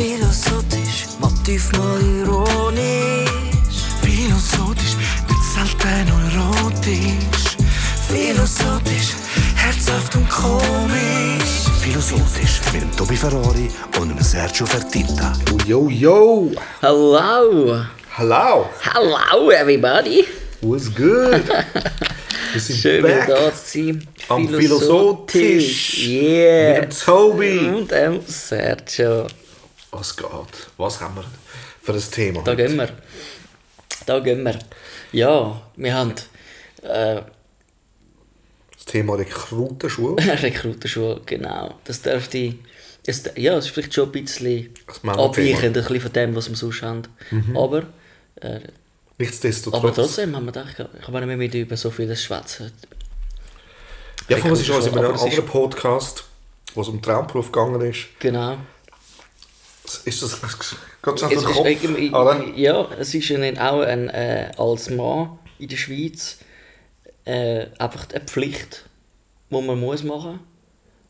Philosophisch, Motiv mal ironisch. Philosophisch, nicht selten erotisch. Philosophisch, herzhaft und komisch. Philosophisch mit dem Tobi Ferrari und dem Sergio Fertitta. Yo, yo! Hello! Hello! Hello, everybody! What's good? Wir sind Schön, back da zu sein. am Philosophisch Yeah! mit dem Tobi. Und dem Sergio. Was geht? Was haben wir für ein Thema? Da gehen wir. Da gehen wir. Ja, wir haben äh, Das Thema Rekrutenschule. Rekrutenschule, genau. Das dürfte... Es, ja, es ist vielleicht schon ein bisschen abweichend ein bisschen von dem, was wir sonst haben. Aber, äh, Nichtsdestotrotz. aber trotzdem haben wir gedacht, ich kann nicht mehr über so vieles schwätzen. ja, von uns ist also in einem anderen Podcast, wo es um Traumberuf gegangen ist. Genau. Ist das ganz auf Es den ist Kopf? irgendwie- oder? ja, es ist ja auch ein, äh, als Mann in der Schweiz äh, einfach eine Pflicht, die man muss machen.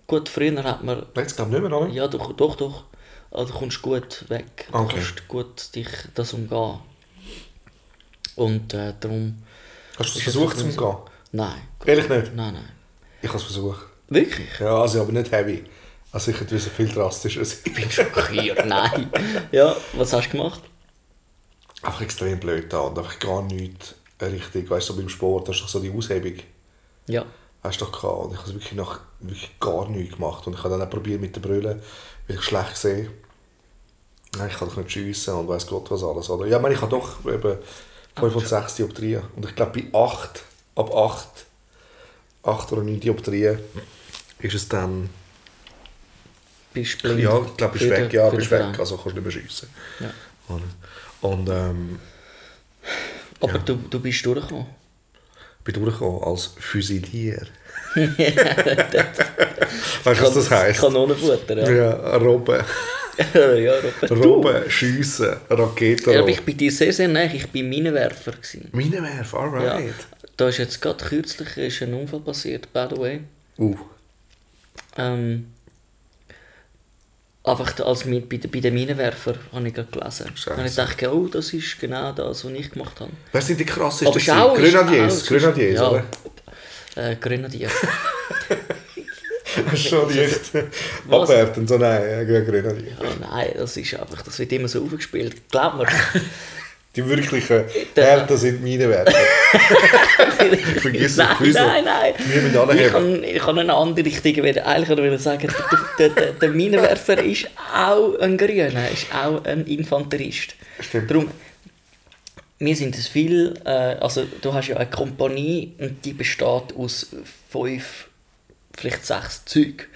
Gut, früher hat man, jetzt glaube ich nicht mehr, oder? ja doch, doch, doch, also, du kommst gut weg, du Okay. kannst gut dich das umgehen. Und äh, darum... Hast du ist es versucht zu umgehen? Nein. Ehrlich nicht? Nein, nein. Ich habe es versucht. Wirklich? Ja, also aber nicht heavy. Also ich hätte viel drastischer sein. Ich bin schockiert, nein. Ja, was hast du gemacht? Einfach extrem blöd da und einfach gar nichts richtig. Weißt du, so beim Sport hast du doch so die Aushebung. Ja. Hast du doch gehabt. Und ich habe wirklich, nach, wirklich gar nichts gemacht. Und ich habe dann auch probiert mit der Brille, weil ich schlecht sehe. Nein, ich kann doch nicht schiessen und weiß Gott was alles. Oder? Ja, ich meine, ich habe doch eben 5 und 6 Dioptrien. Und ich glaube, bei 8, ab 8, 8 oder 9 Dioptrien ist es dann... Bist blind. Ja, ich glaube, bist Für weg. den- Ja, bist weg. Also kannst du nicht mehr schiessen. Ja. Und ähm, Aber Ja. du, du bist durchgekommen. bin durchgekommen als Füsilier. weißt du, was das heisst? Kanonenfutter, ja. Ja, Robben. ja, Robert. Robben, Schiessen, Raketen. Ja, aber ich bin dir sehr, sehr nah. Ich war Minenwerfer. gewesen. Minenwerf, Ja. alright. Da ist jetzt gerade kürzlich ist ein Unfall passiert, by the way. Uh, Ähm, einfach als Mi- bei, den- bei den Minenwerfer habe ich gerade gelesen. Scheiße. Und ich dachte, oh, das ist genau das, was ich gemacht habe. wer sind die krassesten? Grenadiers, Grenadiers, ja. oder? Äh, Grenadier. Schon nicht abwertend, so nein, ja, Grenadier. oh nein, das ist einfach, das wird immer so aufgespielt. Glaub mir. Die wirklichen Härten sind Minenwerfer. Vergiss es, nein, Füße. nein, nein. Alle Ich kann, ich kann eine andere Richtung wieder. Eigentlich wollte ich sagen, der, der, der, der Minenwerfer ist auch ein Grüner, ist auch ein Infanterist. Stimmt. Darum, wir sind es viel, äh, also du hast ja eine Kompanie und die besteht aus fünf, vielleicht sechs Zügen.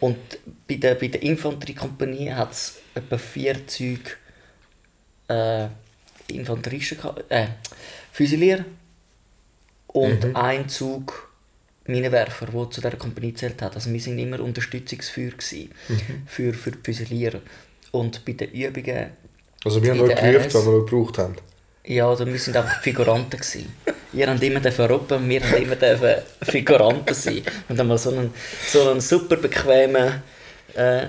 Und bei der, bei der Infanteriekompanie hat es etwa vier Züge äh, Infanteristen, äh, Füsilier und ein Zug Minenwerfer, der zu dieser Kompanie gezählt hat. Also wir sind immer Unterstützungsfeuer gewesen für, für die Füsilier. Und bei den Übungen Also wir haben euch gerufen, wenn wir euch gebraucht haben. ja, also wir sind einfach Figuranten gewesen. Ihr habt immer dürfen robben, wir haben immer dürfen Figuranten sein. Und dann mal so einen, so einen super bequemen äh,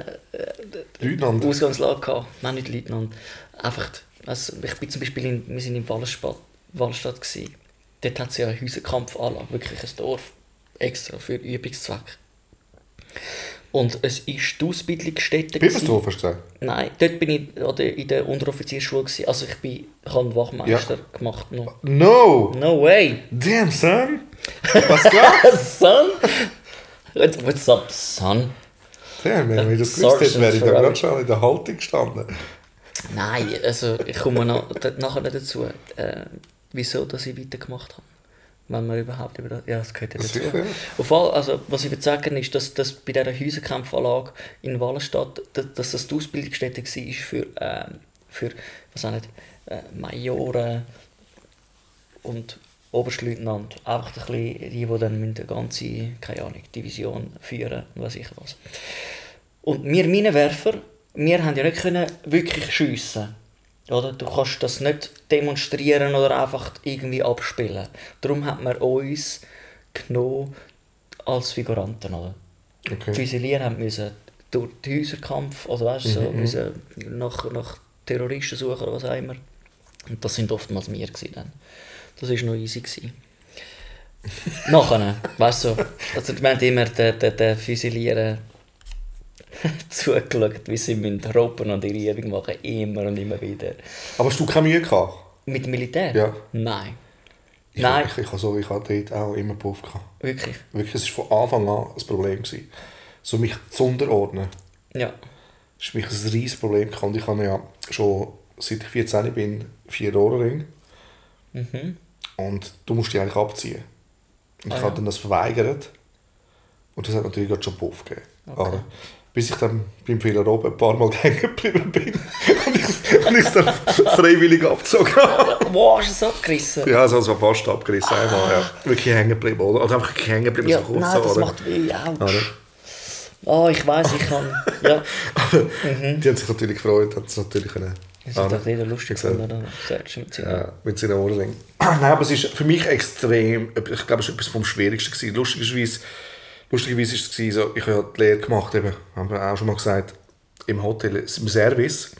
Leutnant. Ausgangslage gehabt. Nein, nicht Leutnant. Einfach, also ich bin zum Beispiel, in, wir sind in Wallenstadt, Wallenstadt gewesen. Dort hat es ja eine Häuserkampfanlage, wirklich ein Dorf, extra für Übungszweck. Und es ist die Ausbildungsstätte. Bibersdorf hast du gesagt? Nein, dort bin ich oder in der Unteroffizierschule. gewesen. Also ich, bin, ich habe einen Wachmeister gemacht. Noch. No! No way! Damn, son! Was geht? son? What's up, son? Damn, wenn ich das gewusst hätte, wäre ich da gerade schon in der Haltung gestanden. Nein, also ich komme noch, nachher dazu, äh, wieso dass ich weitergemacht habe. Wenn man überhaupt über das... Ja, das gehört ja dazu. Auf all, also, was ich will sagen ist, dass, dass bei dieser Häuserkampfanlage in Wallenstadt, dass, das die Ausbildungsstätte war für, äh, für was auch nicht, äh, Majoren und Oberstleutnant. Einfach ein bisschen die, die dann eine ganze, keine Ahnung, Division führen und weiß ich was. Und wir Minenwerfer, wir haben ja nicht können wirklich schiessen. Oder? Du kannst das nicht demonstrieren oder einfach irgendwie abspielen. Darum hat man uns genommen als Figuranten. Oder? Die Okay. Füsilier haben müssen durch den Häuserkampf, also weißt so, müssen nach, nach Terroristen suchen oder was auch immer. Und das sind oftmals wir dann. Das war noch easy. Gewesen. Nachher, weißt du, also wir haben immer den, den, den Füsilieren zugeschaut, wie sie mit Ropen und ihre Übung machen, immer und immer wieder. Aber hast du keine Mühe gehabt? Mit dem Militär? Ja. Nein. Ich, Nein, Ich, ich, habe so, ich hatte dort auch immer Puff gehabt. wirklich. Wirklich, es war von Anfang an ein Problem. Gewesen. So mich zu unterordnen. Ja. Das war mich ein riesiges Problem. Und ich habe ja schon, seit ich 14 bin, vier Ohrringe. Mhm. Und du musst die eigentlich abziehen. Und Ah, ich ja. habe dann das verweigert. Und das hat natürlich gerade schon Puff gegeben. Aber bis ich dann beim Fehler oben ein paar Mal hängen geblieben bin und ich, und ich es dann freiwillig abgezogen habe. Wow, hast du es abgerissen? Ja, also, also fast abgerissen einmal, ja. Wirklich hängen geblieben, oder? Also einfach hängen geblieben, Ja, so kurz. nein, das oder? macht weh. Oder? Oh, ich weiß, ich kann. Ja. Aber die haben sich natürlich gefreut, haben es natürlich können. Das ist doch jeder lustig gefunden, mit seinen- Ja, mit seinen Ohrringen. Nein, aber es ist für mich extrem, ich glaube, es war etwas vom Schwierigsten. Gewesen. Lustigerweise, lustigerweise war es so, ich habe die Lehre gemacht, eben, haben wir auch schon mal gesagt, im Hotel, im Service.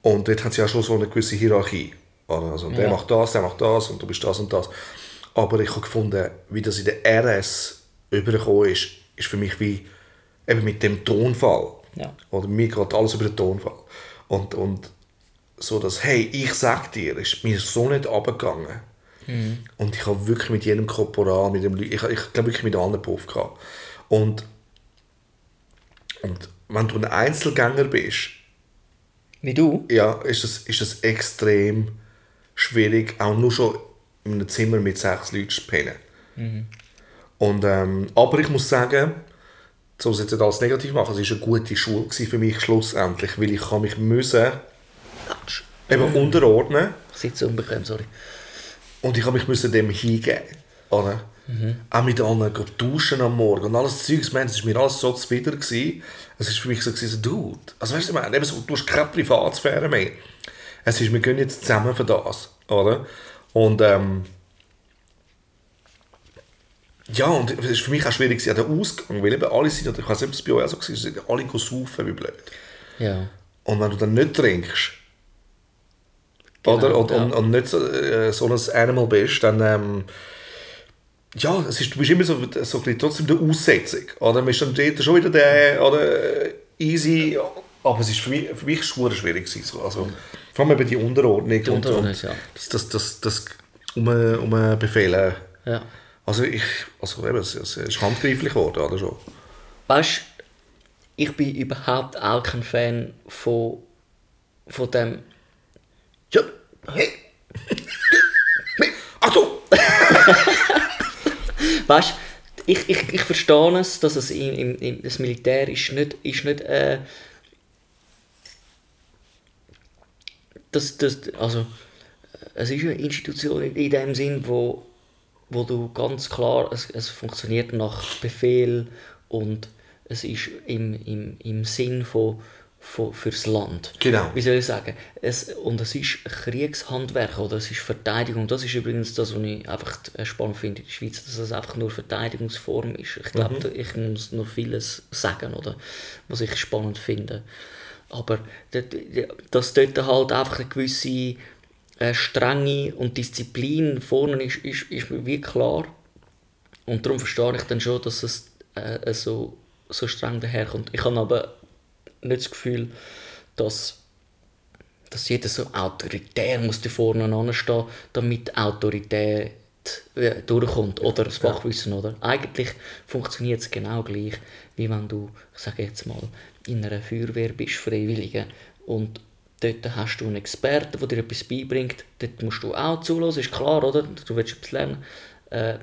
Und dort hat es ja schon so eine gewisse Hierarchie. Also, der Ja. macht das, der macht das und du bist das und das. Aber ich habe gefunden, wie das in der RS übergekommen ist, ist für mich wie eben mit dem Tonfall. Ja. Oder mir geht alles über den Tonfall. Und, und so das, hey, ich sag dir, ist mir so nicht abgegangen. Und ich habe wirklich mit jedem Korporal, mit dem ich, ich glaube wirklich mit allen Puff gehabt. Und, und wenn du ein Einzelgänger bist, Wie du? ja, ist das, ist das extrem schwierig, auch nur schon in einem Zimmer mit sechs Leuten zu pennen. Und, ähm, aber ich muss sagen, so jetzt nicht alles negativ machen, es war eine gute Schule für mich schlussendlich, weil ich kann mich müssen eben unterordnen Ich sitze unbequem, sorry. Und ich habe mich müssen dem hingeben. Oder? Auch mit anderen gehen duschen am Morgen und alles Zeugs, man, es war mir alles so zuwider. Gewesen. Es war für mich so, gewesen, Dude, also weißt du, meine, eben so, du hast keine Privatsphäre mehr. Es ist, wir gehen jetzt zusammen für das. Oder? Und ähm, ja, und es ist für mich auch schwierig gewesen, der Ausgang, weil eben alle sind, ich weiß nicht, ob es bei euch auch so war, alle saufen wie blöd. Ja. Und wenn du dann nicht trinkst, Genau, oder, und, ja. und, und nicht so, äh, so ein Animal bist, dann, ähm, ja, es ist, du bist immer so, so ein bisschen trotzdem der Aussetzung. Oder? Man ist dann dort schon wieder der, oder, äh, easy, aber es ist für mich, für mich schwer schwierig gewesen. so. Also, vor allem eben die Unterordnung. Die und, Unterordnung, und ja. Das, das, das, das um, um Befehlen. Ja. Also ich, also eben, es, es ist handgreiflich geworden, oder schon? Weißt du, ich bin überhaupt auch kein Fan von, von dem. Achtung! Weißt du, ich, ich, ich verstehe es, dass es im, im, das Militär ist nicht, ist nicht äh, das, das, also, es ist eine Institution in, in dem Sinn, wo, wo du ganz klar, es, es funktioniert nach Befehl und es ist im, im, im Sinn von, von, fürs Land. Genau. Wie soll ich sagen? Es, und es ist Kriegshandwerk oder es ist Verteidigung. Das ist übrigens das, was ich einfach äh, spannend finde in der Schweiz, dass es einfach nur Verteidigungsform ist. Ich glaube, ich muss noch vieles sagen, oder? Was ich spannend finde. Aber dass dort halt einfach eine gewisse äh, Strenge und Disziplin vorne ist, ist, ist mir wie klar. Und darum verstehe ich dann schon, dass es äh, so, so streng daherkommt. Ich habe aber nicht das Gefühl, dass, dass jeder so autoritär muss da vorne anstehen, damit Autorität äh, durchkommt oder das Fachwissen. Oder? Eigentlich funktioniert es genau gleich, wie wenn du, ich sage jetzt mal, in einer Feuerwehr bist, Freiwillige, und dort hast du einen Experten, der dir etwas beibringt, dort musst du auch zulassen, ist klar, oder? Du willst etwas lernen. Äh,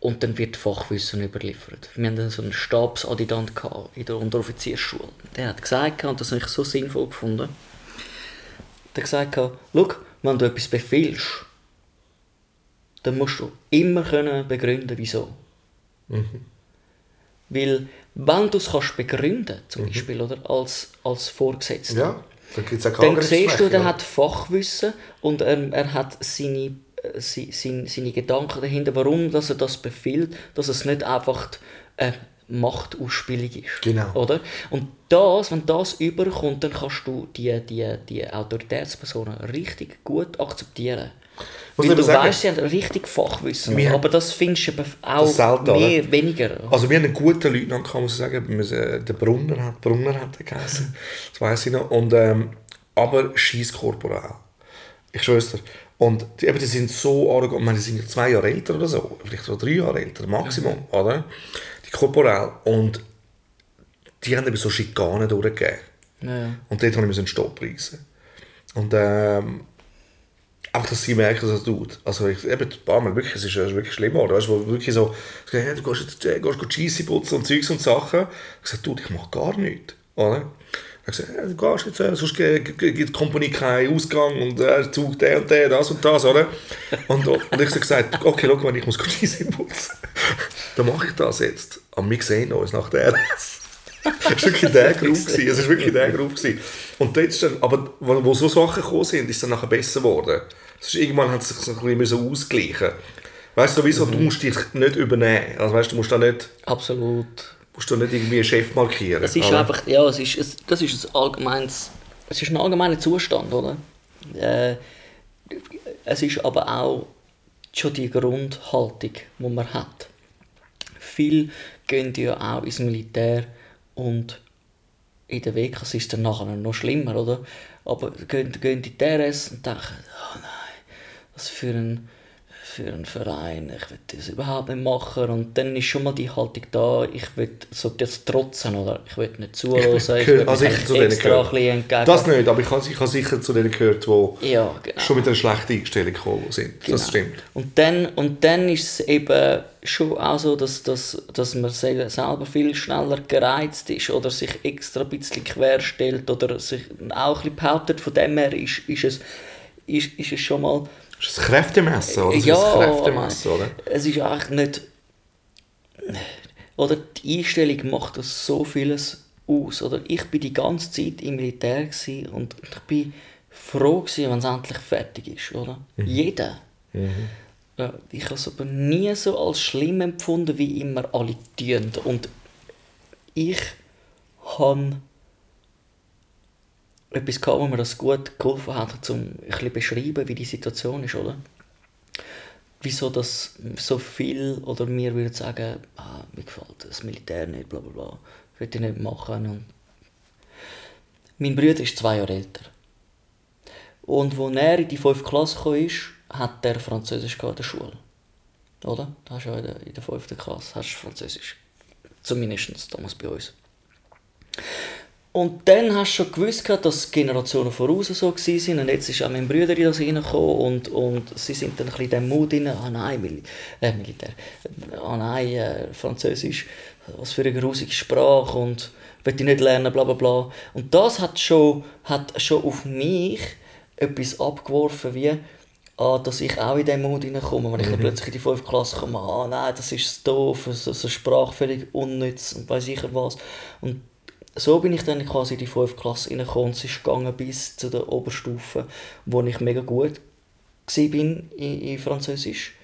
und dann wird Fachwissen überliefert. Wir hatten so einen Stabsadjutant in der Unteroffiziersschule. Der hat gesagt, und das habe ich so sinnvoll gefunden, der hat gesagt, schau, wenn du etwas befiehlst, dann musst du immer können begründen, wieso. Weil, wenn du es kannst begründen, zum Beispiel, oder, als, als Vorgesetzter, Ja, dann dann siehst du, der hat Fachwissen und er, er hat seine, sin- seine Gedanken dahinter, warum dass er das befiehlt, dass es nicht einfach äh, Machtausspielung ist. Genau. Oder? Und das, wenn das überkommt, dann kannst du die, die, die Autoritätspersonen richtig gut akzeptieren. Weil du sagen- weißt, sie haben richtig Fachwissen. Wir- aber das findest du auch selten, mehr, weniger. Also wir haben einen guten Leutnant, muss ich sagen, wir, äh, der Brunner hat, Brunner hat er geheißen, das weiß ich noch, und, ähm, aber Schießkorporal. Ich schwör's dir. Und die, eben, die sind so arrogant, ich meine, die sind ja zwei Jahre älter oder so, vielleicht so drei Jahre älter, Maximum, oder? Die Korporal. Und die haben eben so Schikanen durchgegeben. Ja, ja. Und dort habe ich einen Stopp reissen. Und ähm, einfach, dass sie merken, dass er tut. Also ich, eben, ein paar Mal wirklich, es ist, es ist wirklich schlimm geworden. Weißt, du, wo wirklich so, sage, hey, du gehst, jetzt, äh, gehst, gehst Scheisse putzen und Zeugs und Sachen. Ich sage, du, ich mache gar nichts. Oder? Ich sage, hey, du gehst jetzt, äh, sonst gibt die Kompanie keinen Ausgang und äh, Zug der und der, das und das, oder? Und, und ich habe gesagt, okay, schau mal, ich muss Scheisse putzen. Dann mache ich das jetzt. Aber wir sehen uns nach der. Es war wirklich der gewesen. Es war wirklich der gewesen. Und dort ist dann, aber wo, wo so Sachen gekommen sind, ist es dann nachher besser geworden. Ist, irgendwann hat es sich so ein bisschen so ausgeglichen. Weißt du, wieso? Du musst dich nicht übernehmen. Also weißt du musst da nicht, Absolut. Musst da nicht irgendwie einen Chef markieren. Es ist oder? einfach, ja, es ist, es, das ist ein allgemeines, es ist ein allgemeiner Zustand, oder? Äh, es ist aber auch schon die Grundhaltung, die man hat. Viele gehen ja auch ins Militär und in der WKs ist es dann nachher noch schlimmer, oder? Aber gehen, gehen in die TRS und denken, oh nein, was für ein, für ein Verein, ich will das überhaupt nicht machen. Und dann ist schon mal die Haltung da, ich will so das trotzen, oder? Ich will nicht zuhören, ich will also mich ich zu denen gehört. entgegen. Das nicht, aber ich habe, ich habe sicher zu denen gehört, die Ja, genau. schon mit einer schlechten Einstellung gekommen sind. Das Genau. stimmt. Und dann, und dann ist es eben schon auch so, dass, dass, dass man se- selber viel schneller gereizt ist oder sich extra ein bisschen querstellt oder sich auch ein bisschen behauptet. Von dem her ist, ist, es, ist, ist es schon mal... Das ist ein Kräftemessen, oder? Das Ja, ist ein Kräftemessen, oder? Es ist eigentlich nicht... Oder die Einstellung macht das so vieles aus. Oder ich bin die ganze Zeit im Militär und ich bin froh gewesen, wenn es endlich fertig ist, oder? Jeder. Ja, ich habe es aber nie so als schlimm empfunden, wie immer alle tun. Und ich habe etwas gehabt, wo mir das gut geholfen hat, um ein bisschen beschreiben, wie die Situation ist, oder? Wieso das so viel, oder mir würden sagen, ah, mir gefällt das Militär nicht, bla bla bla, will ich nicht machen. Und mein Bruder ist zwei Jahre älter. Und als er in die 5. Klasse kam, ist, hat er Französisch in der Schule. Oder? Da hast du ja in der, in der 5. Klasse hast Französisch. Zumindest damals bei uns. Und dann hast du schon gewusst, dass die Generationen voraus so waren. Und jetzt ist auch mein Bruder in das reingekommen und, und sie sind dann ein bisschen in diesem Mut rein. Ah nein, Mil äh, Militär. Ah nein, äh, Französisch. Was für eine grusige Sprache und will ich nicht lernen, bla bla bla. Und das hat schon, hat schon auf mich etwas abgeworfen, wie, ah, dass ich auch in diesen Mut hineinkomme. Wenn ich dann plötzlich in die 5. Klasse komme, ah nein, das ist doof, so, so Sprache völlig unnütz und weiß ich was. Und so bin ich dann quasi in die 5. Klasse reingekommen und es ist gegangen bis zu der Oberstufe, wo ich mega gut war in, in Französisch.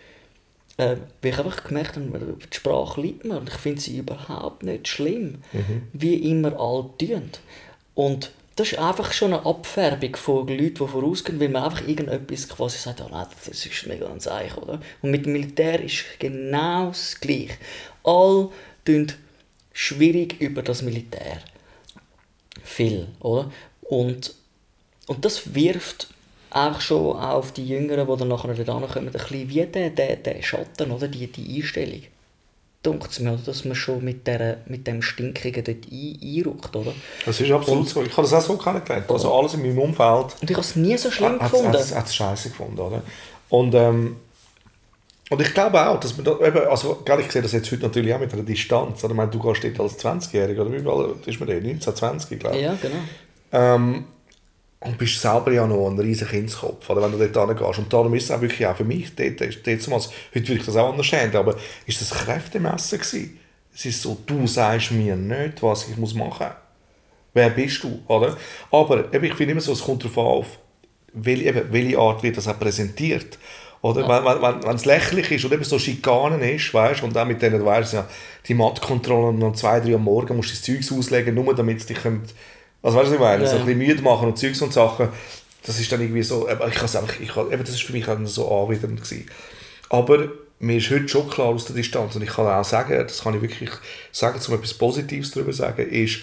Äh, weil ich einfach gemerkt habe, die Sprache liebt mir und ich finde sie überhaupt nicht schlimm, wie immer alle tun. Und das ist einfach schon eine Abfärbung von Leuten, die vorausgehen, weil man einfach irgendetwas quasi sagt, oh nein, das ist mega ein Zeichen, oder? Und mit dem Militär ist genau das Gleiche. Alle tun schwierig über das Militär. Viel, oder? Und, und das wirft auch schon auf die Jüngeren, die dann nachher dort ankommen, ein bisschen wie der, der, der Schatten, oder? Die, die Einstellung. Dunkt es mir, oder? dass man schon mit, der, mit dem Stinkigen dort ein, einrückt, oder? Das ist absolut so. Ich habe das auch so kennengelernt. Also alles in meinem Umfeld Und ich habe es nie so schlimm hat gefunden. es scheiße gefunden, oder? Und, ähm, und ich glaube auch, dass man da eben, also gell, ich sehe das jetzt heute natürlich auch mit einer Distanz. Oder? Ich meine, du gehst dort als 20-Jähriger, oder wie alt ist man denn? 19, 20, glaube ich. Ja, genau. Ähm, und bist selber ja noch ein riesen Kindskopf, oder, wenn du dort hingehst. Und darum ist es auch wirklich auch für mich, dort, dort, damals, heute würde ich das auch anders handeln, aber ist das Kräftemessen gewesen? Es ist so, du sagst mir nicht, was ich muss machen muss. Wer bist du, oder? Aber eben, ich finde immer so, es kommt darauf an, auf, welche, eben, welche Art wird das auch präsentiert. Oder? Wenn, wenn, wenn, wenn es lächerlich ist und eben so Schikanen ist, weißt und auch mit denen, du weißt ja, die Mattkontrollen und um zwei, drei am Morgen musst du das Zeugs auslegen, nur damit es dich kommt, also weißt du, was ich meine, Ja. so ein bisschen müde machen und Zeugs und Sachen, das ist dann irgendwie so, ich einfach, ich, kann- eben, das ist für mich auch so anwidernd gewesen. Aber mir ist heute schon klar aus der Distanz und ich kann auch sagen, das kann ich wirklich sagen, um etwas Positives darüber zu sagen, ist,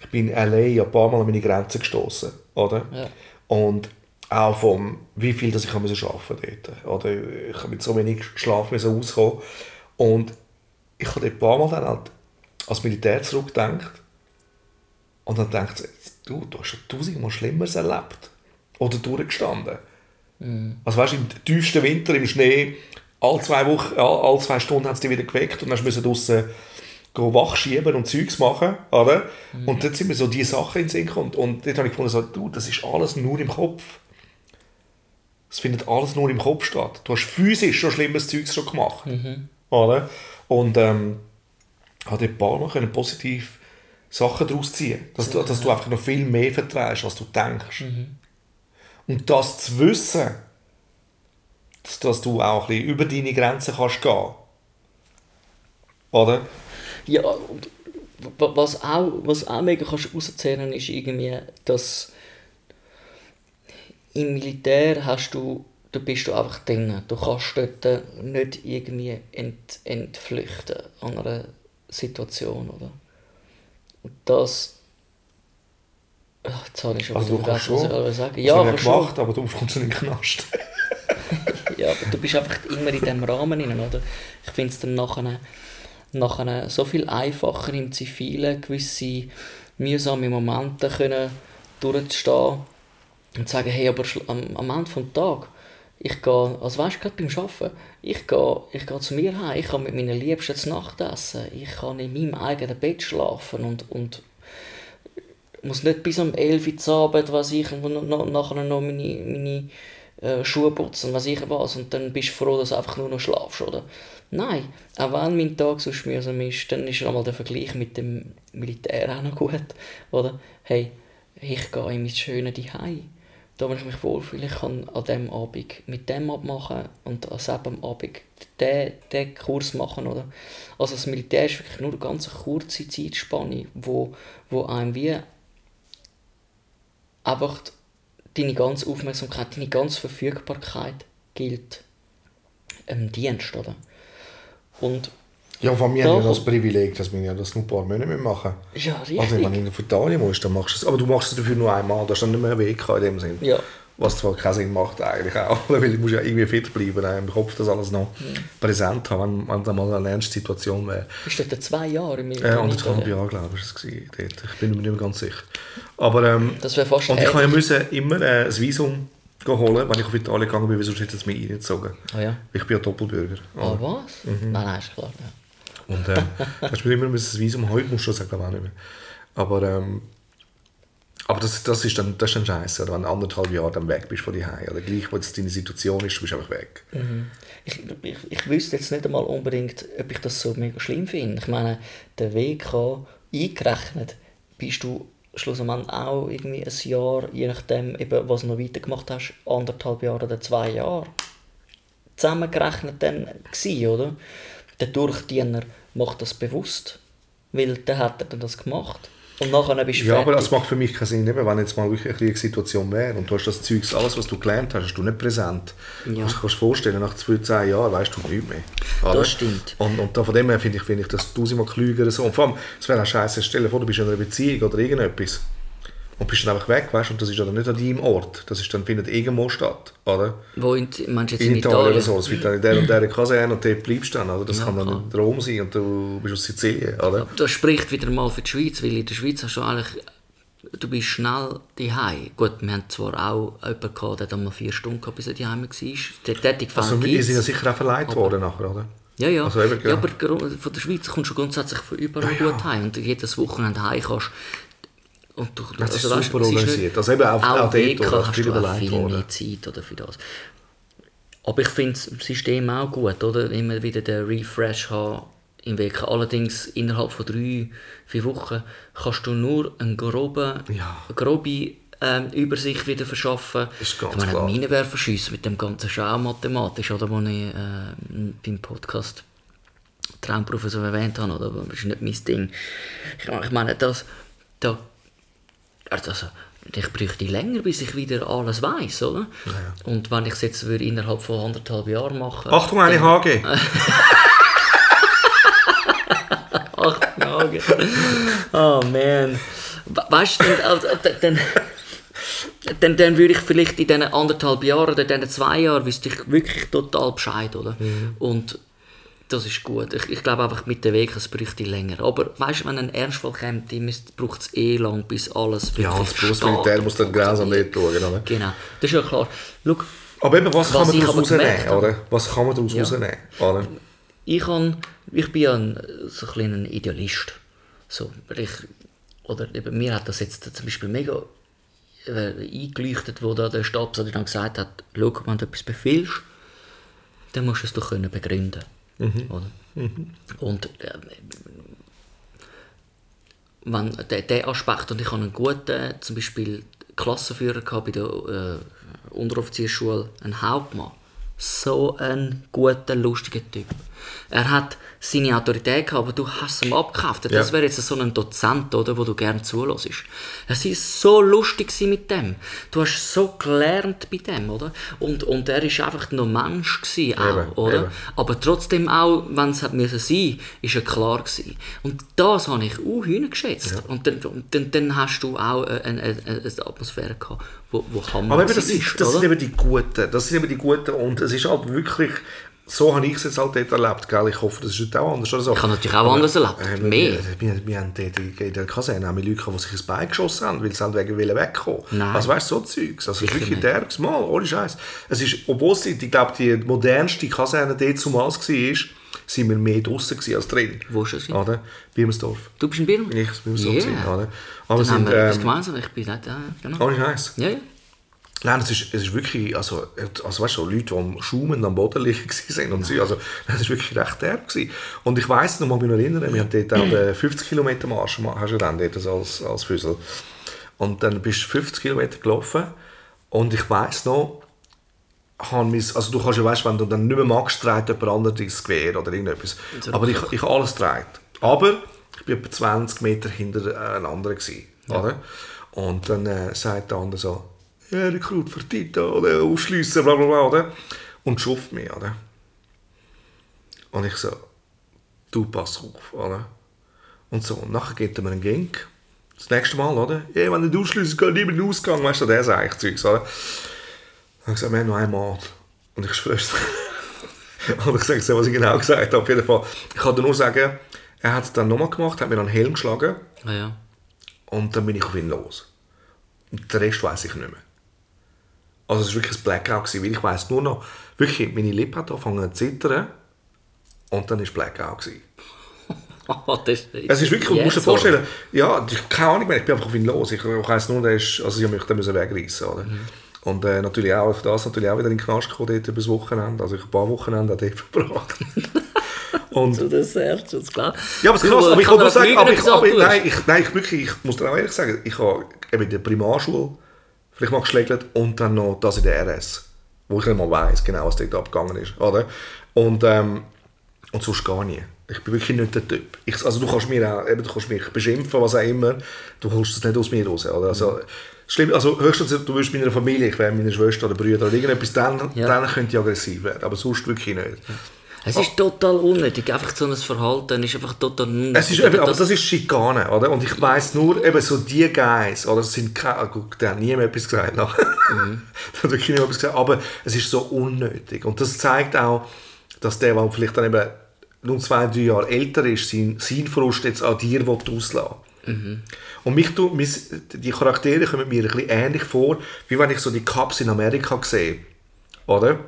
ich bin in LA ein paar Mal an meine Grenzen gestoßen, oder? Ja. Und auch vom, wie viel dass ich arbeiten musste dort. Oder ich habe mit so wenig Schlaf auskommen. Und ich habe dort ein paar Mal dann halt als Militär zurückgedacht und dann gedacht, du, du hast schon tausendmal Schlimmeres erlebt. Oder durchgestanden. Also weißt du, im tiefsten Winter im Schnee, alle zwei Wochen, alle zwei Stunden haben sie dich wieder geweckt und dann musst du gehen wachschieben und Zeugs machen, oder? Und dort sind mir so die Sachen in den Sinn gekommen. Und dort habe ich gefunden, so, du, das ist alles nur im Kopf. Es findet alles nur im Kopf statt. Du hast physisch schon schlimmes Zeugs schon gemacht, oder? Und ähm, dort ein paar Mal können positiv Sachen daraus ziehen dass du, dass du einfach noch viel mehr vertreibst, als du denkst. Und das zu wissen, dass, dass du auch ein bisschen über deine Grenzen kannst gehen. Oder? Ja, und wa- was auch, was auch mega kannst rauszählen ist irgendwie, dass im Militär hast du, da bist du einfach drin. Du kannst dort nicht irgendwie ent, entflüchten an einer Situation, oder? Und das... Ach, jetzt habe ich schon Also wieder vergessen, was ich sagen Ja, habe aber ich schon. gemacht, aber du kommst in den Knast. Ja, aber du bist einfach immer in diesem Rahmen drin, oder? Ich finde es dann nachher, nachher so viel einfacher im Zivilen, gewisse mühsame Momente können durchzustehen und sagen, hey, aber am, am Ende des Tages, ich gehe, also weißt du, gerade beim Arbeiten, ich gehe, ich gehe zu mir heim, ich kann mit meinen Liebsten zu Nacht essen, ich kann in meinem eigenen Bett schlafen und, und muss nicht bis um 11 Uhr zu Abend, was ich, und nachher noch meine, meine äh, Schuhe putzen, was ich was, und dann bist du froh, dass du einfach nur noch schlafst, oder? Nein, auch wenn mein Tag so mühsam ist, dann ist einmal der Vergleich mit dem Militär auch noch gut, oder? Hey, ich gehe in mein schönes Zuhause, da wo ich mich wohlfühle, ich kann an dem Abend mit dem abmachen und an selben Abend den, den Kurs machen, oder? Also das Militär ist wirklich nur eine ganz kurze Zeitspanne, wo, wo einem wie einfach deine ganze Aufmerksamkeit, deine ganze Verfügbarkeit gilt im Dienst, oder? Und Ja, von mir Da haben ja das Privileg, dass wir ja das nur ein paar Monate machen ja, richtig. Also wenn du in Italien musst, dann machst du es. Aber du machst es dafür nur einmal, da hast dann nicht mehr einen Weg in dem Sinn. ja, Was zwar keinen Sinn macht eigentlich auch, weil du musst ja irgendwie fit bleiben, im Kopf das alles noch präsent haben, wenn, wenn da mal eine ernste Situation wäre. bist du dort zwei Jahre im Äh, Militär? anderthalb Jahre, glaube ich, war es dort. Ich bin mir nicht mehr ganz sicher. Aber, ähm, Das wäre fast und ich ja müssen immer äh, ein Visum holen, wenn ich auf Italien gegangen bin, weil sonst hätte es mich reingezogen. Ah ja? Ich bin ja Doppelbürger. Ah, was? Mhm. Nein, nein, ist klar. Ja. Und ähm, du mir immer müssen das Visum, heute musst du das auch nicht mehr. Aber, ähm, aber das, das ist dann, das dann scheiße, wenn du anderthalb Jahre dann weg bist von dir Oder gleich, wo jetzt deine Situation ist, du bist einfach weg. Ich, ich, ich wüsste jetzt nicht einmal unbedingt, ob ich das so mega schlimm finde. Ich meine, der WK eingerechnet, bist du schlussendlich auch irgendwie ein Jahr, je nachdem, eben, was du noch weitergemacht hast, anderthalb Jahre oder zwei Jahre zusammengerechnet dann gewesen, oder? Der Durchdiener macht das bewusst, weil dann hat er dann das gemacht. Und nachher bist du Ja, aber fertig. das macht für mich keinen Sinn, eben, wenn jetzt mal wirklich eine Kriegssituation wäre und du hast das Zeugs, alles, was du gelernt hast, hast du nicht präsent. Ja. Du kannst dir vorstellen, nach 12 Jahren weißt du nichts mehr. Oder? Das stimmt. Und, und von dem her finde ich, finde ich das tausendmal klüger so. Und vor allem, es wäre auch scheiße, stell dir vor, du bist in einer Beziehung oder irgendetwas und bist dann einfach weg, weißt und das ist dann nicht an deinem Ort. Das ist dann, findet irgendwo statt, oder? Wo in, meinst du jetzt In in Italien oder so. Es wird dann in der und der Kaserne und dort bleibst du dann, oder? Das Ja, kann dann klar. Rom sein und du bist aus Sizilien, oder? Das spricht wieder mal für die Schweiz, weil in der Schweiz hast du eigentlich, du bist schnell daheim. Gut, wir haben zwar auch jemanden gehabt, der hat einmal vier Stunden gehabt, bis er daheim war. Der Tätigfall Also wir sind ja sicher auch verleiht worden nachher, oder? ja, ja. Also eben, ja, ja. aber von der Schweiz kommst du grundsätzlich von überall ja. gut heim. Und jedes Wochenende heim kannst. Und du, Das ist weißt, super organisiert. Also eben auch- auch dort, oder? hast Viel du auch viel worden. mehr Zeit oder, für das. Aber ich finde das System auch gut, oder? Immer wieder den Refresh haben im WK. Allerdings innerhalb von drei, vier Wochen kannst du nur einen groben, Ja. eine grobe ähm, Übersicht wieder verschaffen. Ist ganz ich meine, klar. meine wäre verschissen mit dem ganzen Schau mathematisch, oder, wo ich äh, beim Podcast Traumprofessor erwähnt habe, oder? Das ist nicht mein Ding. Ich, ich meine, das, da, also, ich bräuchte länger, bis ich wieder alles weiß, oder? Und wenn ich es jetzt würde innerhalb von anderthalb Jahren machen Achtung, eine HG. Acht Tage. Oh man. We- Weißt du, dann, also, dann, dann, dann würde ich vielleicht in diesen anderthalb Jahren oder diesen zwei Jahren wüsste ich wirklich total Bescheid, oder? Und das ist gut. Ich, ich glaube einfach mit dem Weg, es bräuchte länger. Aber weißt du, wenn ein Ernstfall kommt, braucht es eh lang, bis alles Ja, wirklich das Berufsmilitär steht muss dann grausam dort schauen, oder? Genau, das ist ja klar. Schau, Aber eben, was, Was kann man daraus rausnehmen, oder? Was kann man daraus Ja. rausnehmen, oder? ich, kann, ich bin ja ein, so ein kleiner Idealist. So, ich, oder eben, mir hat das jetzt zum Beispiel mega äh, eingeleuchtet, wo da der Stabsrat dann gesagt hat, schau, wenn du etwas befiehlst, dann musst du es doch können begründen oder? Und äh, wenn der, der Aspekt, und ich habe einen guten, zum Beispiel Klassenführer bei der äh, Unteroffiziersschule, einen Hauptmann. So ein guter, lustiger Typ. Er hat seine Autorität gehabt, aber du hast ihm abgekauft. Das Ja. wäre jetzt so ein Dozent, oder, wo du gerne zulässt. Es war so lustig mit dem. Du hast so gelernt bei dem, oder? Und, und er war einfach nur Mensch gewesen, auch, Eben, oder? eben. Aber trotzdem auch, wenn es hat müssen sein, ist er klar gewesen. Und das habe ich auch geschätzt. Und dann, und dann, dann hast du auch eine, eine, eine, eine Atmosphäre gehabt, wo, wo Hammer Aber eben, das, war, ist, das oder? sind eben die Guten. Das sind eben die Guten. Und es ist halt wirklich, so habe ich es jetzt halt dort erlebt. Gell? Ich hoffe, das ist dort auch anders. Oder so. Ich habe natürlich auch anders erlebt. Äh, Mehr. Wir, wir, wir haben dort in der Kaserne Leuten, gehabt, die sich ins Bein geschossen haben, weil sie halt wegen wollen wegkommen. Nein. Also weißt du, so Zeugs. Also es wirklich nicht. derbes Mal, ohne Scheiß. Es ist, obwohl es, ich glaube, die modernste Kaserne dort zumals war, sind wir mehr draußen als drin. Wo ist das? Oder? Birmensdorf. Du bist in Birn? Ich bin so Yeah. gewesen, oder? Aber Dann haben sind, wir etwas ähm, gemeinsam. Ich bin ja, genau. ohne Scheiß. Ja, ja. Nein, es ist, es ist wirklich, also, also weißt du, so Leute, die am Schaumen am Boden liegen waren und so, also, das war wirklich recht derb. Gewesen. Und ich weiss noch, mal mich noch erinnern, wir haben dort auch den 50 Kilometer Marsch, gemacht, hast du dann dort als, als Füssel. Und dann bist du 50 Kilometer gelaufen und ich weiss noch, also du kannst ja, weißt, wenn du dann nicht mehr magst, trägt jemand anderes dein Gewehr oder irgendetwas. Aber ich, ich habe alles getragen. Aber ich war etwa 20 Meter hinter äh, einem anderen. Gewesen, oder? Und dann äh, sagt der andere so, ja, Rekrut für Tito, oder aufschliessen, bla bla bla, oder? Und schuft mich, oder? Und ich so, du pass auf, oder? Und so, und nachher geht er mir einen Gang. Das nächste Mal, oder? Ja, wenn du ausschliessest, geht niemand in den Ausgang, weißt du, der ist eigentlich Zeugs, oder? Habe ich gesagt, wir haben noch einmal. Und ich schwör's. und ich sage dir, was ich genau gesagt habe. Auf jeden Fall. Ich kann dir nur sagen, er hat es dann nochmal gemacht, hat mir einen Helm geschlagen Ah, ja. und dann bin ich auf ihn los. Und den Rest weiß ich nicht mehr. Also es war wirklich ein Blackout, gewesen, weil ich weiß nur noch, wirklich, meine Lippe hat angefangen zu zittern und dann war Blackout. Gewesen. Oh, das ist, Es ist wirklich, du musst dir vorstellen, ja, keine Ahnung mehr, ich bin einfach auf ihn los. Ich, ich weiss nur, der ist, also ich musste mich dann wegreißen. Oder? Und äh, natürlich auch, auf das natürlich auch wieder in den Knast gekommen, dort über das Wochenende. Also ich habe ein paar Wochenende dort verbracht. und, Du, das Herz, das klar. ja, aber es ist krass, aber ich kann nur sagen, aber ich, aber, nein, ich, nein, ich, wirklich, ich muss dir auch ehrlich sagen, ich habe eben in der Primarschule vielleicht mal geschlägelt und dann noch das in der RS, wo ich nicht mal weiss, genau, was dort abgegangen ist, oder? Und, ähm, und sonst gar nie. Ich bin wirklich nicht der Typ. Ich, also du kannst, mir auch, eben, du kannst mich beschimpfen, was auch immer, du holst das nicht aus mir raus, oder? Also, schlimm, also höchstens, du wirst meiner Familie, ich wäre meine Schwester oder Brüder oder irgendetwas, dann, Ja. dann könnte ich aggressiv werden, aber sonst wirklich nicht. Es ist total unnötig. Einfach so ein Verhalten ist einfach total unnötig. Es ist eben, aber das ist Schikane, oder? Und ich weiss nur, eben so die Guys, oder? Sind keine, gut, der hat nie mehr etwas gesagt. Mhm. hat wirklich etwas gesagt, aber es ist so unnötig. Und das zeigt auch, dass der, der vielleicht dann eben nur zwei, drei Jahre älter ist, sein, sein Frust jetzt an dir auslassen Mhm. Und mich tut, die Charaktere kommen mir ein bisschen ähnlich vor, wie wenn ich so die Cups in Amerika sehe, oder?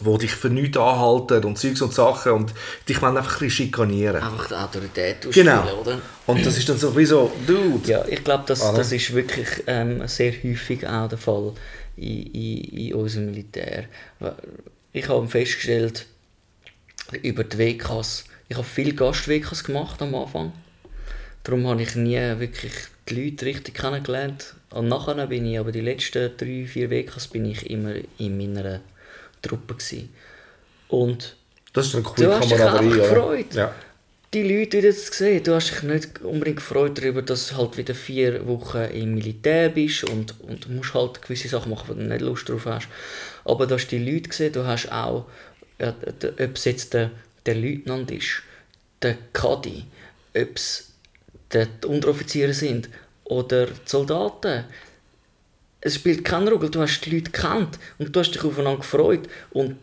Wo dich für nichts anhalten und Zeugs und Sachen und dich wollen einfach ein bisschen schikanieren. Einfach die Autorität ausspielen, Genau. oder? Und das ist dann so wie so, Dude. Ja, ich glaube, das, das ist wirklich ähm, sehr häufig auch der Fall in, in, in unserem Militär. Ich habe festgestellt, über die WKs, ich habe viele Gast-WKs gemacht am Anfang. Darum habe ich nie wirklich die Leute richtig kennengelernt. Und nachher bin ich, aber die letzten drei, vier Wekas bin ich immer in meiner Truppe gewesen. Und Das ist eine coole du hast dich Kameraderie, oder? gefreut. Ja. Die Leute wieder zu sehen. Du hast dich nicht unbedingt gefreut darüber, dass du halt wieder vier Wochen im Militär bist und, und musst halt gewisse Sachen machen, wo du nicht Lust drauf hast. Aber du hast die Leute gesehen, du hast auch, d- ob es jetzt der, der Leutnant ist, der Kadi, ob es die Unteroffiziere sind oder die Soldaten. Es spielt keine Rolle, du hast die Leute gekannt und du hast dich aufeinander gefreut. Und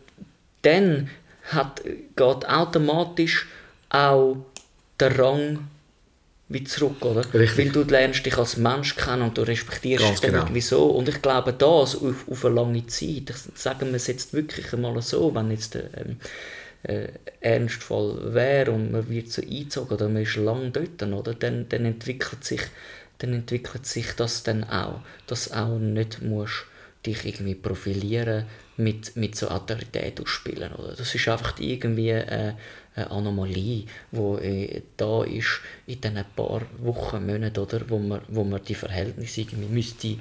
dann hat, geht automatisch auch der Rang wie zurück, oder? Richtig. Weil du lernst dich als Mensch kennen und du respektierst Ganz dann genau. irgendwie so. Und ich glaube, das auf, auf eine lange Zeit, ich sage wir es jetzt wirklich einmal so, wenn jetzt der ähm, äh, Ernstfall wäre und man wird so eingezogen oder man ist lang dort, oder? Dann, dann entwickelt sich dann entwickelt sich das dann auch, dass du auch nicht musst dich irgendwie profilieren mit, mit so Autorität ausspielen, oder? Das ist einfach irgendwie äh, eine Anomalie, die äh, da ist in diesen paar Wochen, Monaten, oder? Wo man, wo man die Verhältnisse irgendwie müsste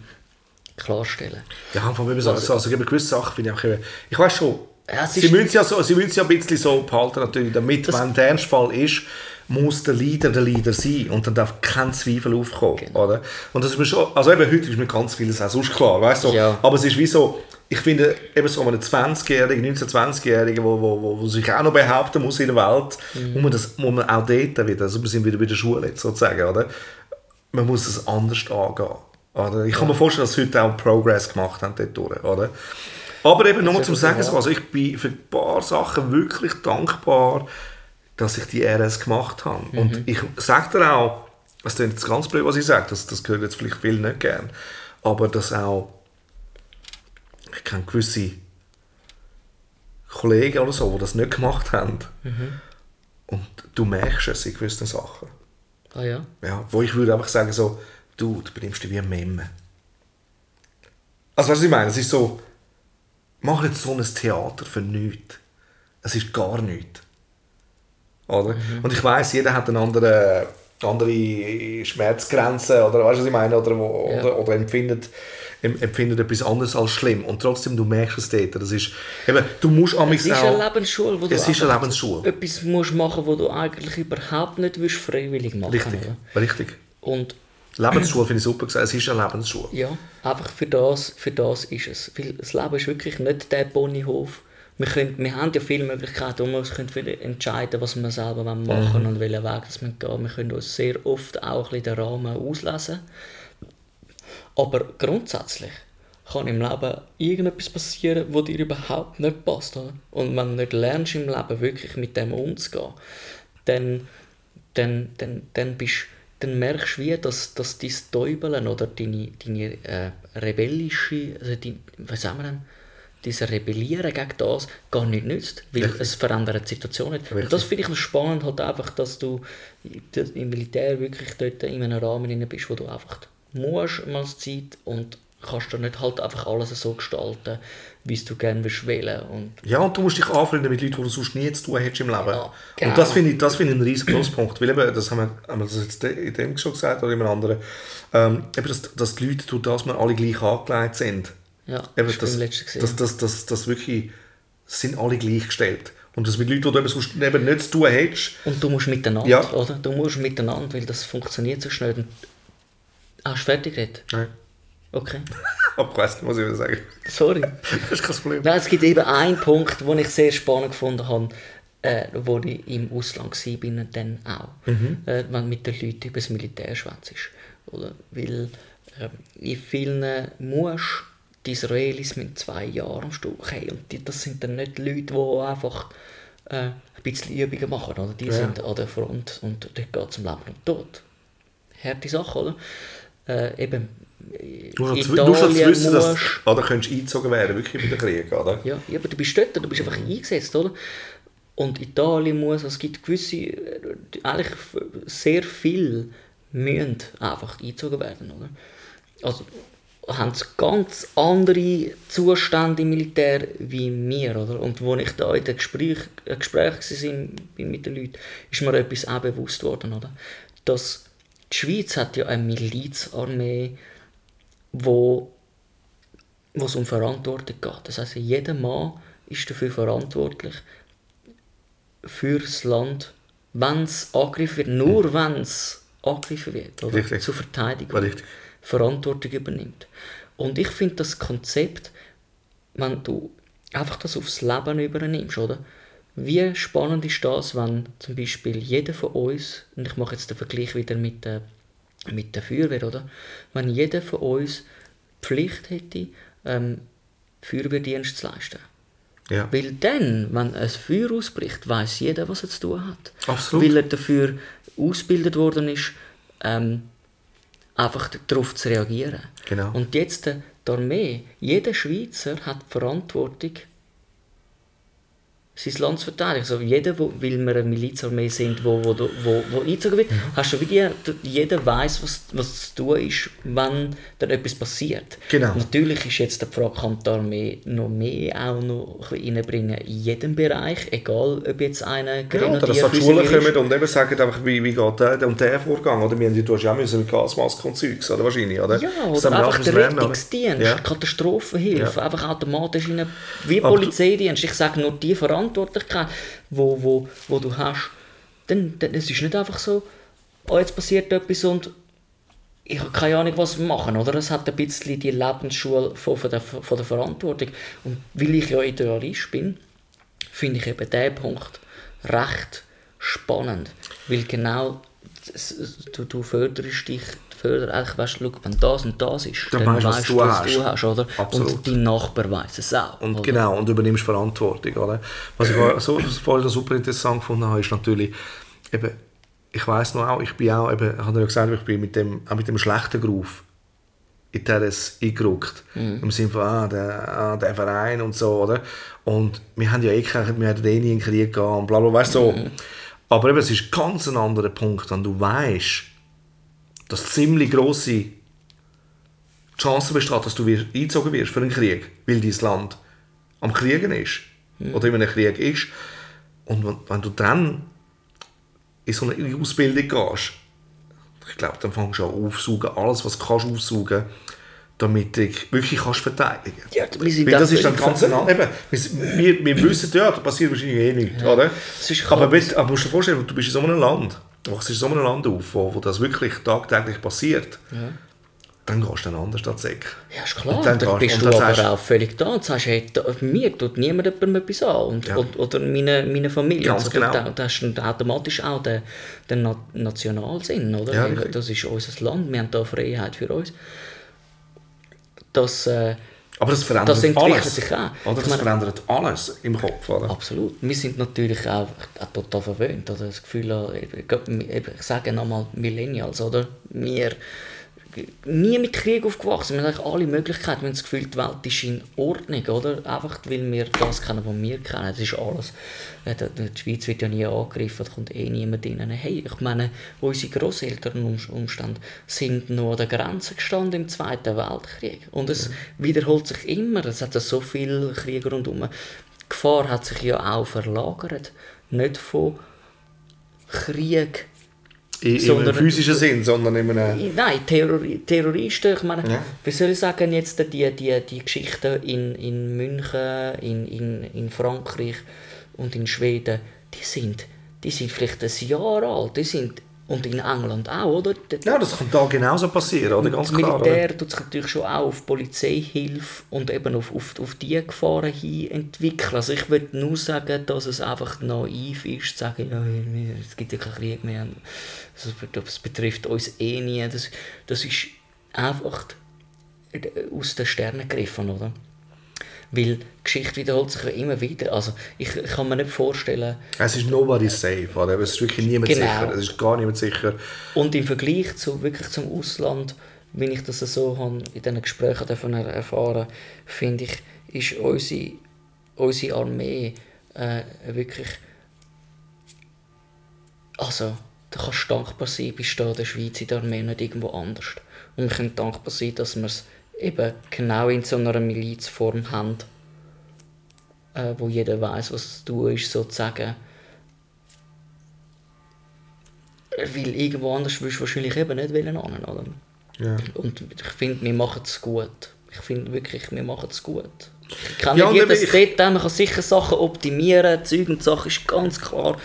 klarstellen. Ja, vor allem eben so, also, also eben gewisse Sachen finde ich auch eben, ich weiß schon, Ja, sie, müssen ja so, sie müssen es ja ein bisschen so behalten, natürlich, damit, Das- wenn der Ernstfall ist, muss der Leader der Leader sein und dann darf kein Zweifel aufkommen, Genau. oder? Und das ist mir schon, also eben heute ist mir ganz vieles auch sonst klar, weißt du, Ja. aber es ist wie so, ich finde eben so einen 20-Jährigen, 19-20-Jährigen, wo, wo, wo, wo sich auch noch behaupten muss in der Welt, Mhm. muss, man das, muss man auch dort wieder, also wir sind wieder bei der Schule jetzt sozusagen, oder? man muss es anders angehen. Oder? Ich kann mir vorstellen, dass sie heute auch Progress gemacht haben dort durch, oder? Aber eben nur zum Sagen, also ich bin für ein paar Sachen wirklich dankbar, dass ich die RS gemacht habe. Mhm. Und ich sage dir auch, das klingt jetzt ganz blöd, was ich sage, das, das gehört jetzt vielleicht viele nicht gern, aber dass auch, ich kenne gewisse Kollegen oder so, die das nicht gemacht haben. Mhm. Und du merkst es in gewissen Sachen. Ah ja? Ja, wo ich würde einfach sagen so, du, du benimmst dich wie ein Memme. Also weißt du, was ich meine? Es ist so, mach jetzt so ein Theater für nichts. Es ist gar nichts. Oder? Und ich weiß jeder hat eine andere, andere Schmerzgrenze oder weißt du, was ich meine? Oder, wo, Ja. oder, oder empfindet, em- empfindet etwas anderes als schlimm. Und trotzdem, du merkst es dort. Das ist, eben, du musst Es amigs ist auch... eine Lebensschule, wo du Es ist eine Lebensschule. etwas musst machen, wo du eigentlich überhaupt nicht willst freiwillig machen Richtig, Oder? richtig. Und Lebensschule finde ich super gesagt. Es ist eine Lebensschule. ja, einfach für das, für das ist es. Weil das Leben ist wirklich nicht der Ponyhof. Wir, können, wir haben ja viele Möglichkeiten, wir uns können entscheiden was wir selber machen wollen und welchen Weg das wir gehen. Wir können uns sehr oft auch ein bisschen den Rahmen auslesen. Aber grundsätzlich kann im Leben irgendetwas passieren, wo dir überhaupt nicht passt. Und wenn du nicht lernst im Leben wirklich mit dem umzugehen, dann, dann, dann, dann, bist, dann merkst du wie, dass, dass dein Täubeln oder deine, deine äh, rebellische, also dein, was sagen wir denn, dieses Rebellieren gegen das gar nicht nützt, weil Richtig. es verändert die Situation nicht. Richtig. Und das finde ich noch spannend, halt einfach, dass du im Militär wirklich dort in einem Rahmen bist, wo du einfach musst mal Zeit und kannst du nicht halt einfach alles so gestalten, wie es du gerne willst wählen und Ja, und du musst dich anfreunden mit Leuten, die du sonst nie zu tun hättest im Leben. Ja, genau. Und das finde ich, das finde ich einen riesen Pluspunkt. Weil eben, das haben wir, haben wir das jetzt in dem schon gesagt oder in einem anderen, ähm, eben, dass, dass die Leute, durch das wir alle gleich angelegt sind, ja, eben, das beim letzten gesehen. dass, dass, dass, dass wirklich, sind alle gleichgestellt. Und das mit Leuten, die du eben sonst eben nicht zu tun hättest, Und du musst miteinander, Ja. oder? Du musst miteinander, weil das funktioniert so schnell. Und Hast du fertig geredet? nein, Okay. nicht, was ich sagen. Sorry. Das ist kein Problem. Nein, es gibt eben einen Punkt, den ich sehr spannend gefunden habe, äh, wo ich im Ausland war, und dann auch. Äh, wenn mit den Leuten über das Militär schwätzt. Oder? Weil äh, in vielen musst die Israelis mit zwei Jahren am Stück hey, und die, das sind dann nicht Leute, die einfach äh, ein bisschen Übungen machen. Oder? Die Ja. sind an der Front und dort geht es um Leben und Tod. Harte Sache, oder? Äh, eben, Du musst halt- du musst Italien wissen, dass musst- oder könntest eingezogen werden, wirklich bei den Krieg, oder? ja, ja, aber du bist dort, du bist einfach eingesetzt, oder? Und Italien muss, es gibt gewisse, eigentlich sehr viel müssen einfach eingezogen werden, oder? Also haben ganz andere Zustände im Militär wie wir, oder? Und wo ich da in den Gespräch, äh, Gespräch war bin mit den Leuten, ist mir etwas auch bewusst worden, oder? Dass die Schweiz hat ja eine Milizarmee, wo wo es um Verantwortung geht. Das heißt, jeder Mann ist dafür verantwortlich für das Land, wenn es angegriffen wird, nur wenn es angegriffen wird, oder? Richtig. zur Verteidigung, Richtig. Verantwortung übernimmt. Und ich finde das Konzept, wenn du einfach das aufs Leben übernimmst, oder? Wie spannend ist das, wenn zum Beispiel jeder von uns, und ich mache jetzt den Vergleich wieder mit der, mit der Feuerwehr, oder? Wenn jeder von uns die Pflicht hätte, ähm, Feuerwehrdienst zu leisten. Ja. Weil dann, wenn ein Feuer ausbricht, weiß jeder, was er zu tun hat. Absolut. Weil er dafür ausgebildet worden ist, ähm, einfach darauf zu reagieren. Genau. Und jetzt äh, die Armee, jeder Schweizer hat die Verantwortung, sein Land zu verteidigen. Also jeder, wo, weil wir eine Milizarmee sind, wo, wo, wo, wo eingezogen wird, hast du wirklich, jeder weiß, was, was zu tun ist, wenn dann etwas passiert. Genau. Natürlich ist jetzt die Frage, kann die Armee noch mehr auch noch reinbringen in jedem Bereich, egal ob jetzt einer Ja, oder dass Grenadier, die Schule Fusilier ist. kommen und eben sagen, einfach, wie, wie geht der und der Vorgang. Oder? Wir haben, du hast ja auch müssen mit Gasmaske und Zeugs, oder? Wahrscheinlich, oder? Ja, oder einfach der lernen? Rettungsdienst, Ja. Katastrophenhilfe, Ja. einfach automatisch in eine, wie Polizeidienst. Ich sage nur die Verantwortlichkeit, wo, wo, wo du hast, dann, dann es ist nicht einfach so, oh, jetzt passiert etwas und ich habe keine Ahnung, was machen, oder? Es hat ein bisschen die Lebensschule von, von, der, von der Verantwortung. Und weil ich ja Idealist bin, finde ich eben diesen Punkt recht spannend. Weil genau du, du förderst dich, eigentlich, weißt du, wenn das und das ist, Dann dann, du, weißt du du, was du hast, oder? Absolut. Und dein Nachbar weiß es auch. Und oder? genau, und übernimmst Verantwortung. Oder? Was ich so voll super interessant gefunden habe, ist natürlich, eben, ich weiß noch auch, ich bin auch, eben, ich habe ja gesagt, ich bin mit dem, auch mit dem schlechten Groove in das eingerückt. Im Sinne von, ah, der, ah, der Verein und so, oder? Und wir haben ja eh, keine- wir hatten eh nie in den Krieg gegangen und bla bla, weißt du, so. Aber eben, es ist ganz ein anderer Punkt, wenn du weißt, dass ziemlich grosse Chance besteht, dass du eingezogen wirst für einen Krieg, weil dein Land am Kriegen ist oder in einem Krieg ist. Und wenn, wenn du dann in so eine Ausbildung gehst, ich glaube, dann fängst du an aufsaugen, alles, was du kannst aufsaugen, damit du wirklich kannst verteidigen. Ja, Weil das auch ist dann ganz ein eben, wir, wir, wissen, ja, da passiert wahrscheinlich eh nichts, oder? Das ist aber, aber musst du dir vorstellen, du bist in so einem Land, wachst in so einem Land auf, wo, wo das wirklich tagtäglich passiert, dann gehst du dann anders an. Ja, ist klar. Und dann, dann gehst- bist du aber auch völlig da und sagst, hey, da, mir tut niemand etwas an. Und, Ja. und, oder meine, meine Familie. Ganz und genau. Da, da hast du automatisch auch den, den Na Nationalsinn, oder? Ja, das ist unser Land, wir haben da Freiheit für uns. Das, äh, Aber das verändert Das alles. sich auch. Oder? Das meine- verändert alles im Kopf. Oder? Absolut. Wir sind natürlich auch, auch total verwöhnt. Oder das Gefühl, eben, ich sage nochmal Millennials, oder? Wir nie mit Krieg aufgewachsen. Wir haben eigentlich alle Möglichkeiten. Wir haben das Gefühl, die Welt ist in Ordnung, oder? Einfach weil wir das kennen, was wir kennen. Das ist alles. Die Schweiz wird ja nie angegriffen, da kommt eh niemand rein. Hey, ich meine, unsere Grosseltern um, Umstände sind noch an der Grenze gestanden im Zweiten Weltkrieg. Und es wiederholt sich immer. Es hat ja so viele Kriege rundherum. Die Gefahr hat sich ja auch verlagert. Nicht von Krieg In, in sondern- einem physischen Sinn, sondern in einem... Nein, Terrori Terroristen, ich meine, Ja. wie soll ich sagen, jetzt die, die, die Geschichten in, in München, in, in, in Frankreich und in Schweden, die sind, die sind vielleicht ein Jahr alt, die sind, und in England auch, oder? Ja, das kann da genauso passieren, oder? Ganz das klar. Militär Oder? tut sich natürlich schon auch auf Polizeihilfe und eben auf, auf, auf die Gefahren hin entwickeln. Also ich würde nur sagen, dass es einfach naiv ist, zu sagen, ja, es gibt ja keinen Krieg mehr. Das, das betrifft uns eh nie. Das, das ist einfach aus den Sternen gegriffen, oder? Weil die Geschichte wiederholt sich ja immer wieder. Also ich, kann mir nicht vorstellen, Es ist nobody safe, oder? Es ist wirklich niemand Genau. sicher. Es ist gar niemand sicher. Und im Vergleich zu, wirklich zum Ausland, wenn ich das so habe, in diesen Gesprächen davon er- erfahren finde ich, ist unsere, unsere Armee äh, wirklich. Also, da kannst du dankbar sein, bist du in der Schweiz in der Armee nicht irgendwo anders. Und wir können dankbar sein, dass wir es eben genau in so einer Milizform haben, äh, wo jeder weiß, was zu tun ist, sozusagen. Weil irgendwo anders würdest du wahrscheinlich eben nicht wollen oder? Ja. Und ich finde, wir machen es gut. Ich finde wirklich, wir machen es gut. Ich kenne Ja, jedes Detail, man kann sicher Sachen optimieren, Zeug und Sachen ist ganz klar.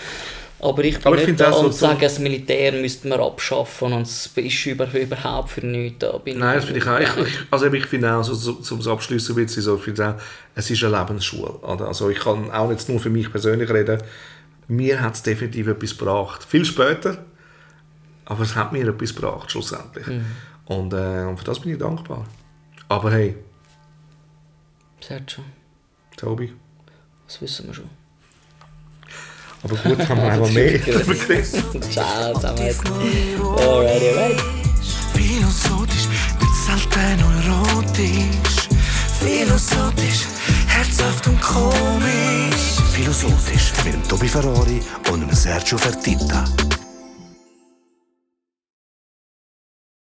Aber ich bin Aber ich nicht da auch so und sage, das Militär müsste man abschaffen und es ist über, überhaupt für nichts da. Bin Nein, das finde ich auch. Ich, ich, also ich finde auch, so, so, zum Abschließen ein bisschen so, ich finde auch, es ist eine Lebensschule. Also ich kann auch nicht nur für mich persönlich reden. Mir hat es definitiv etwas gebracht. Viel später, aber es hat mir etwas gebracht, schlussendlich. Und, äh, und für das bin ich dankbar. Aber hey, Sergio, Tobi, das wissen wir schon. Aber gut, haben wir einmal mehr darüber geredet. Ciao zusammen. Alrighty, alright. Philosophisch, nicht selten erotisch. Philosophisch, herzhaft und komisch. Philosophisch mit dem Tobi Ferrari und dem Sergio Fertitta.